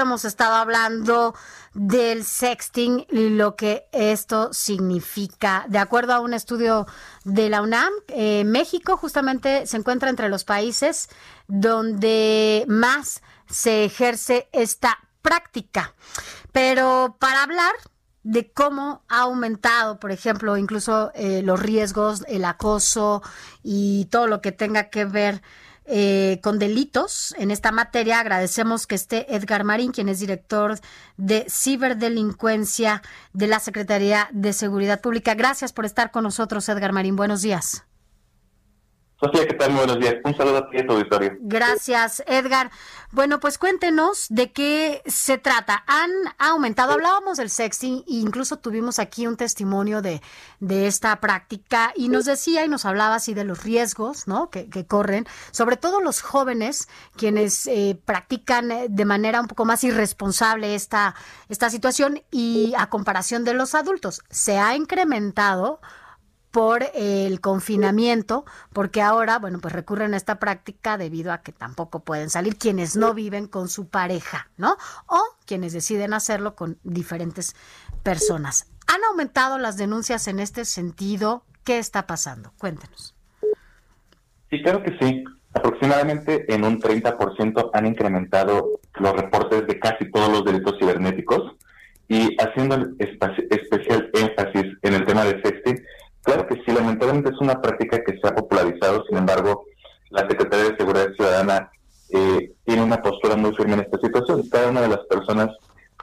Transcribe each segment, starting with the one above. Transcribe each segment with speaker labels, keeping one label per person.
Speaker 1: Hemos estado hablando del sexting y lo que esto significa. De acuerdo a un estudio de la UNAM, eh, México justamente se encuentra entre los países donde más se ejerce esta práctica. Pero para hablar de cómo ha aumentado, por ejemplo, incluso eh, los riesgos, el acoso y todo lo que tenga que ver eh, con delitos en esta materia. Agradecemos que esté Edgar Marín, quien es director de ciberdelincuencia de la Secretaría de Seguridad Pública. Gracias por estar con nosotros, Edgar Marín. Buenos días.
Speaker 2: Sofía, ¿qué tal? Muy buenos días. Un saludo a ti y a tu auditorio.
Speaker 1: Gracias, Edgar. Bueno, pues cuéntenos de qué se trata. Han aumentado, hablábamos del sexting e incluso tuvimos aquí un testimonio de, de esta práctica y nos decía y nos hablaba así de los riesgos ¿no? que, que corren, sobre todo los jóvenes quienes eh, practican de manera un poco más irresponsable esta, esta situación y a comparación de los adultos. Se ha incrementado por el confinamiento, porque ahora, bueno, pues recurren a esta práctica debido a que tampoco pueden salir quienes no viven con su pareja, ¿no? O quienes deciden hacerlo con diferentes personas. ¿Han aumentado las denuncias en este sentido? ¿Qué está pasando? Cuéntenos.
Speaker 2: Sí, claro que sí. Aproximadamente en un 30% han incrementado los reportes de casi todos los delitos cibernéticos y haciendo especial énfasis en el tema de sexting, Claro que sí, lamentablemente es una práctica que se ha popularizado, sin embargo, la Secretaría de Seguridad Ciudadana eh, tiene una postura muy firme en esta situación. Cada una de las personas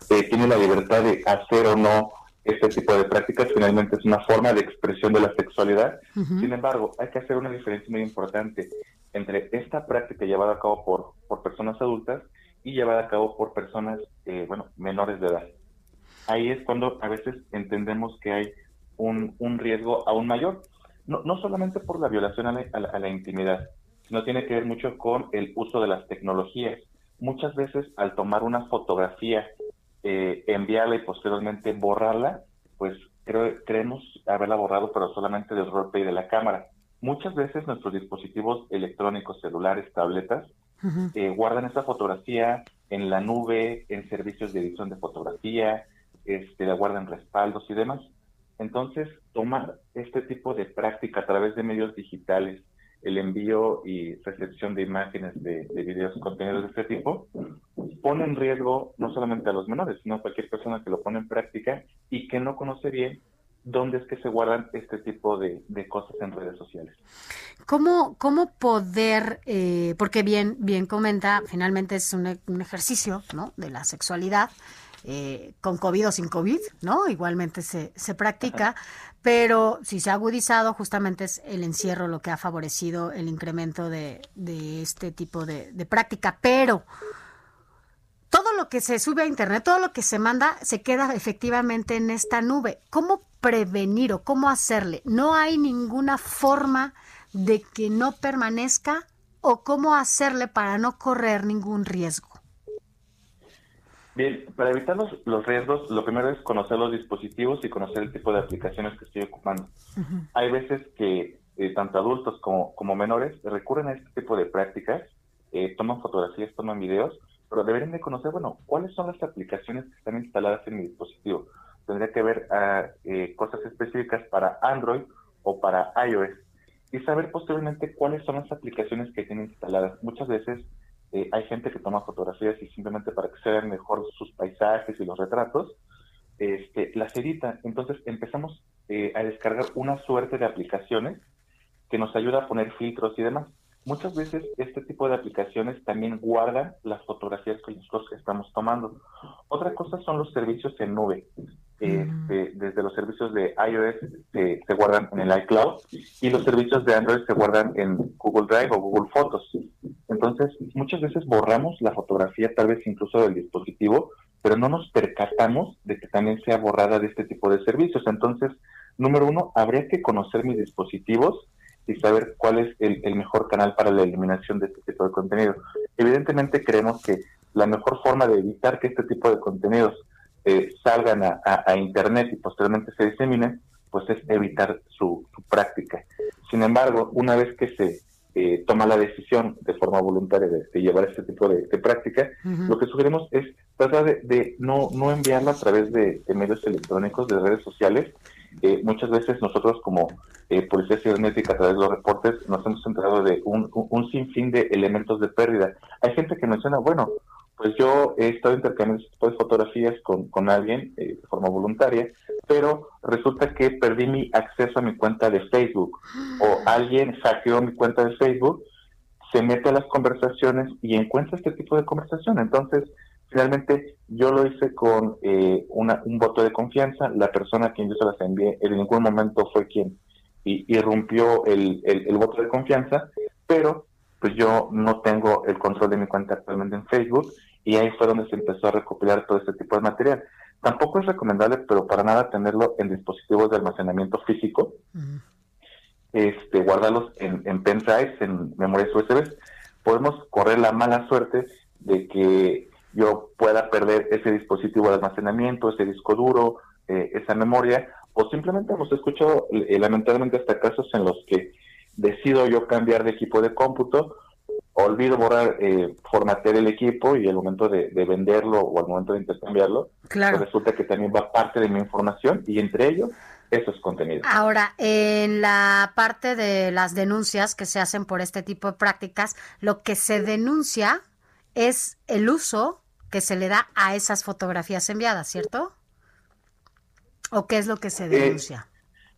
Speaker 2: eh, tiene la libertad de hacer o no este tipo de prácticas, finalmente es una forma de expresión de la sexualidad. Sin embargo, hay que hacer una diferencia muy importante entre esta práctica llevada a cabo por, por personas adultas y llevada a cabo por personas, eh, bueno, menores de edad. Ahí es cuando a veces entendemos que hay un, riesgo aún mayor. No, no, solamente por la violación a la, intimidad, sino tiene que ver mucho con el uso de las tecnologías. Muchas veces al tomar una fotografía, eh, enviarla y posteriormente borrarla, pues creemos haberla borrado, pero solamente del roleplay de la cámara. Muchas veces nuestros dispositivos electrónicos, celulares, tabletas, eh, guardan esa fotografía en la nube, en servicios de edición de fotografía, este, la guardan respaldos y demás. Entonces, tomar este tipo de práctica a través de medios digitales, el envío y recepción de imágenes, de, videos, contenidos de este tipo, pone en riesgo no solamente a los menores, sino a cualquier persona que lo pone en práctica y que no conoce bien dónde es que se guardan este tipo de, cosas en redes sociales.
Speaker 1: ¿Cómo, cómo poder, eh, porque bien, bien comenta, finalmente es un, un ejercicio ¿no? de la sexualidad, eh, con COVID o sin COVID, ¿no? Igualmente se, se practica, pero si se ha agudizado, justamente es el encierro lo que ha favorecido el incremento de, de este tipo de, de práctica. Pero todo lo que se sube a Internet, todo lo que se manda, se queda efectivamente en esta nube. ¿Cómo prevenir o cómo hacerle? ¿No hay ninguna forma de que no permanezca o cómo hacerle para no correr ningún riesgo?
Speaker 2: Bien, para evitar los, riesgos, lo primero es conocer los dispositivos y conocer el tipo de aplicaciones que estoy ocupando. Hay veces que eh, tanto adultos como, como menores recurren a este tipo de prácticas, eh, toman fotografías, toman videos, pero deberían de conocer, bueno, cuáles son las aplicaciones que están instaladas en mi dispositivo. Tendría que ver eh, cosas específicas para Android o para iOS y saber posteriormente cuáles son las aplicaciones que tienen instaladas. Muchas veces eh, hay gente que toma fotografías y simplemente para que se vean mejor sus paisajes y los retratos, este, las edita. Entonces empezamos eh, a descargar una suerte de aplicaciones que nos ayuda a poner filtros y demás. Muchas veces este tipo de aplicaciones también guardan las fotografías que nosotros estamos tomando. Otra cosa son los servicios en nube. Este, desde los servicios de iOS se, se, guardan en el iCloud y los servicios de Android se guardan en Google Drive o Google Fotos. Entonces, muchas veces borramos la fotografía, tal vez incluso del dispositivo, pero no nos percatamos de que también sea borrada de este tipo de servicios. Entonces, número uno, habría que conocer mis dispositivos y saber cuál es el, mejor canal para la eliminación de este tipo de contenido. Evidentemente creemos que la mejor forma de evitar que este tipo de contenidos eh, salgan a, Internet y posteriormente se diseminen, pues es evitar su, práctica. Sin embargo, una vez que se eh, toma la decisión de forma voluntaria de, llevar este tipo de, práctica, lo que sugerimos es tratar de, no, no enviarlo a través de, medios electrónicos, de redes sociales. Eh, muchas veces nosotros como eh, Policía Cibernética a través de los reportes nos hemos enterado de un, un, sinfín de elementos de pérdida. Hay gente que menciona, bueno, pues yo he estado intercambiando este tipo de fotografías con, con alguien eh, de forma voluntaria, pero resulta que perdí mi acceso a mi cuenta de Facebook o alguien hackeó mi cuenta de Facebook, se mete a las conversaciones y encuentra este tipo de conversación. Entonces, finalmente yo lo hice con eh, una, un voto de confianza, la persona a quien yo se las envié en ningún momento fue quien irrumpió el, el voto de confianza, pero pues yo no tengo el control de mi cuenta actualmente en Facebook y ahí fue donde se empezó a recopilar todo este tipo de material. Tampoco es recomendable, pero para nada tenerlo en dispositivos de almacenamiento físico, este, guardarlos en, en pendrives, en memorias USB. Podemos correr la mala suerte de que yo pueda perder ese dispositivo de almacenamiento, ese disco duro, eh, esa memoria, o simplemente hemos escuchado eh, lamentablemente hasta casos en los que decido yo cambiar de equipo de cómputo, olvido borrar, eh, formatear el equipo y al momento de, venderlo o al momento de intercambiarlo, pues resulta que también va parte de mi información y entre ellos esos contenidos.
Speaker 1: Ahora, en la parte de las denuncias que se hacen por este tipo de prácticas, lo que se denuncia es el uso que se le da a esas fotografías enviadas, ¿cierto? ¿O qué es lo que se eh, denuncia?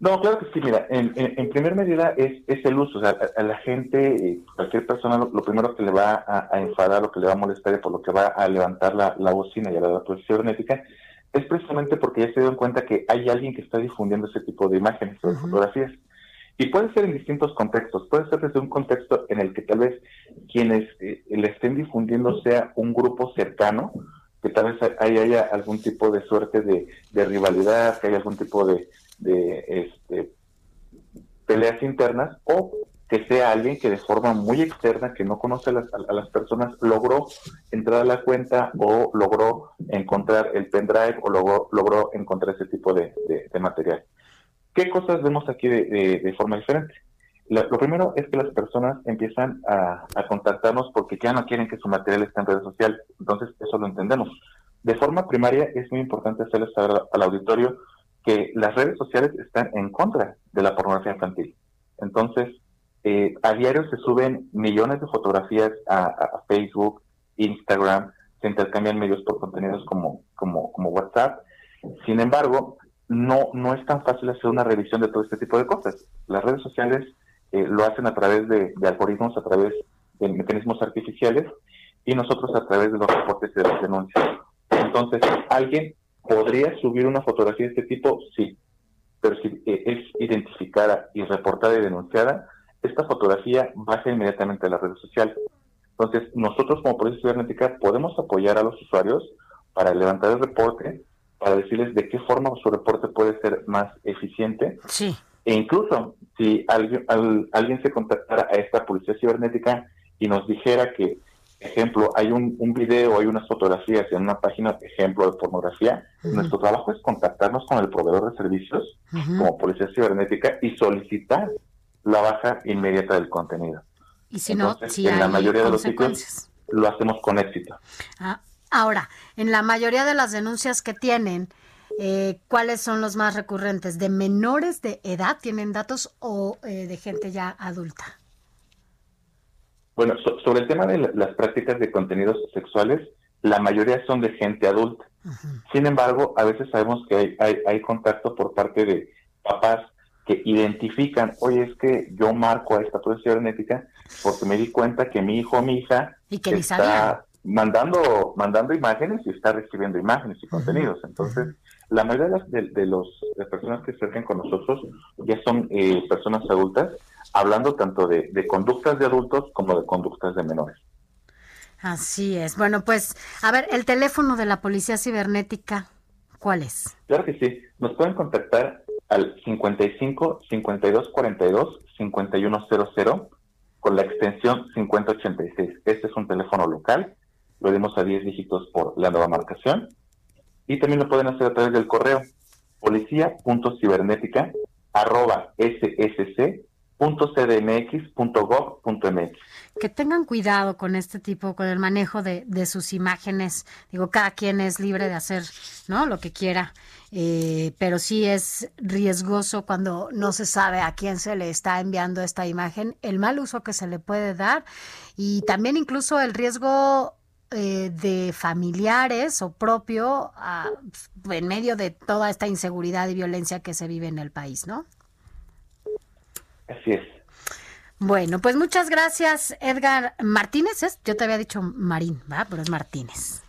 Speaker 2: No, claro que sí, mira, en, en, primer medida es, es, el uso, o sea, a, la gente, eh, cualquier persona, lo, primero que le va a, enfadar, lo que le va a molestar y por lo que va a levantar la, la bocina y a la policía cibernética, es precisamente porque ya se dio cuenta que hay alguien que está difundiendo ese tipo de imágenes o de fotografías. Y puede ser en distintos contextos, puede ser desde un contexto en el que tal vez quienes eh, le estén difundiendo sea un grupo cercano, que tal vez ahí haya algún tipo de suerte de, de rivalidad, que haya algún tipo de, de este, peleas internas o que sea alguien que de forma muy externa, que no conoce a las, personas, logró entrar a la cuenta o logró encontrar el pendrive o logró, logró encontrar ese tipo de, material. ¿Qué cosas vemos aquí de, forma diferente? lo primero es que las personas empiezan a, a, contactarnos porque ya no quieren que su material esté en redes sociales. Entonces, eso lo entendemos. De forma primaria, es muy importante hacerles saber al auditorio que las redes sociales están en contra de la pornografía infantil. Entonces, eh, a diario se suben millones de fotografías a, Facebook, Instagram, se intercambian medios por contenidos como, como, como WhatsApp. Sin embargo, no, no es tan fácil hacer una revisión de todo este tipo de cosas. Las redes sociales eh, lo hacen a través de, de, algoritmos, a través de mecanismos artificiales y nosotros a través de los reportes y de las denuncias. Entonces, alguien ¿Podría subir una fotografía de este tipo? Sí. Pero si eh, es identificada y reportada y denunciada, esta fotografía baja inmediatamente a la red social. Entonces, nosotros como Policía Cibernética podemos apoyar a los usuarios para levantar el reporte, para decirles de qué forma su reporte puede ser más eficiente.
Speaker 1: Sí.
Speaker 2: E incluso, si alguien, alguien se contactara a esta Policía Cibernética y nos dijera que ejemplo, hay un, un video, hay unas fotografías en una página, ejemplo, de pornografía, nuestro trabajo es contactarnos con el proveedor de servicios, como Policía Cibernética, y solicitar la baja inmediata del contenido.
Speaker 1: Y si no, si
Speaker 2: en la mayoría de los sitios lo hacemos con éxito.
Speaker 1: Ah, ahora, en la mayoría de las denuncias que tienen, eh, ¿cuáles son los más recurrentes? ¿De menores de edad tienen datos o eh, de gente ya adulta?
Speaker 2: Bueno, sobre el tema de las prácticas de contenidos sexuales, la mayoría son de gente adulta. Sin embargo, a veces sabemos que hay, hay, contacto por parte de papás que identifican, oye, es que yo marco a esta profesión cibernética porque me di cuenta que mi hijo o mi hija está mandando mandando imágenes y está recibiendo imágenes y contenidos. Entonces, la mayoría de, las, de, los, personas que se acercan con nosotros ya son eh, personas adultas hablando tanto de, de conductas de adultos como de conductas de menores.
Speaker 1: Así es. Bueno, pues, a ver, el teléfono de la Policía Cibernética, ¿cuál es?
Speaker 2: Claro que sí. Nos pueden contactar al 55 52 42 5100 con la extensión 5086. Este es un teléfono local. Lo dimos a 10 dígitos por la nueva marcación. Y también lo pueden hacer a través del correo policía.cibernética arroba ssc.cdmx.gov.mx.
Speaker 1: Que tengan cuidado con este tipo, con el manejo de, de, sus imágenes. Digo, cada quien es libre de hacer ¿no? lo que quiera, eh, pero sí es riesgoso cuando no se sabe a quién se le está enviando esta imagen, el mal uso que se le puede dar y también incluso el riesgo eh, de familiares o propio a, en medio de toda esta inseguridad y violencia que se vive en el país, ¿no?
Speaker 2: Así es.
Speaker 1: Bueno, pues muchas gracias, Edgar Martínez. ¿es? Yo te había dicho Marín, ¿va? Pero es Martínez.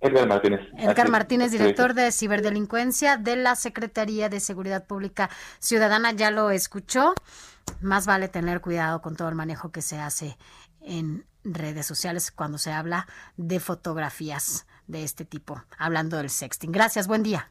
Speaker 2: Edgar Martínez.
Speaker 1: Edgar Martínez, director de ciberdelincuencia de la Secretaría de Seguridad Pública Ciudadana, ya lo escuchó. Más vale tener cuidado con todo el manejo que se hace en redes sociales cuando se habla de fotografías de este tipo, hablando del sexting. Gracias, buen día.